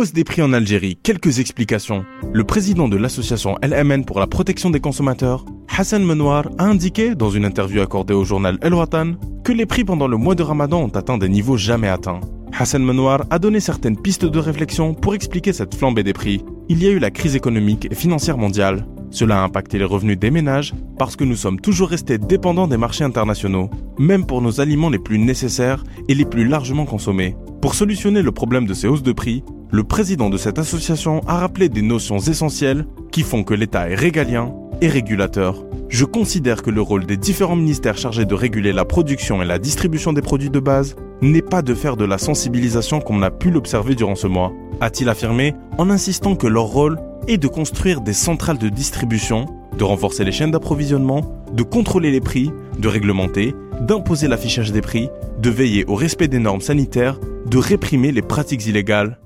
hausse des prix en Algérie, quelques explications. Le président de l'association LMN pour la protection des consommateurs, Hassan Menouar, a indiqué dans une interview accordée au journal El Watan que les prix pendant le mois de Ramadan ont atteint des niveaux jamais atteints. Hassan Menouar a donné certaines pistes de réflexion pour expliquer cette flambée des prix. Il y a eu la crise économique et financière mondiale. Cela a impacté les revenus des ménages parce que nous sommes toujours restés dépendants des marchés internationaux, même pour nos aliments les plus nécessaires et les plus largement consommés. Pour solutionner le problème de ces hausses de prix, le président de cette association a rappelé des notions essentielles qui font que l'État est régalien et régulateur. Je considère que le rôle des différents ministères chargés de réguler la production et la distribution des produits de base n'est pas de faire de la sensibilisation comme on a pu l'observer durant ce mois, a-t-il affirmé en insistant que leur rôle est de construire des centrales de distribution, de renforcer les chaînes d'approvisionnement, de contrôler les prix, de réglementer, d'imposer l'affichage des prix, de veiller au respect des normes sanitaires, de réprimer les pratiques illégales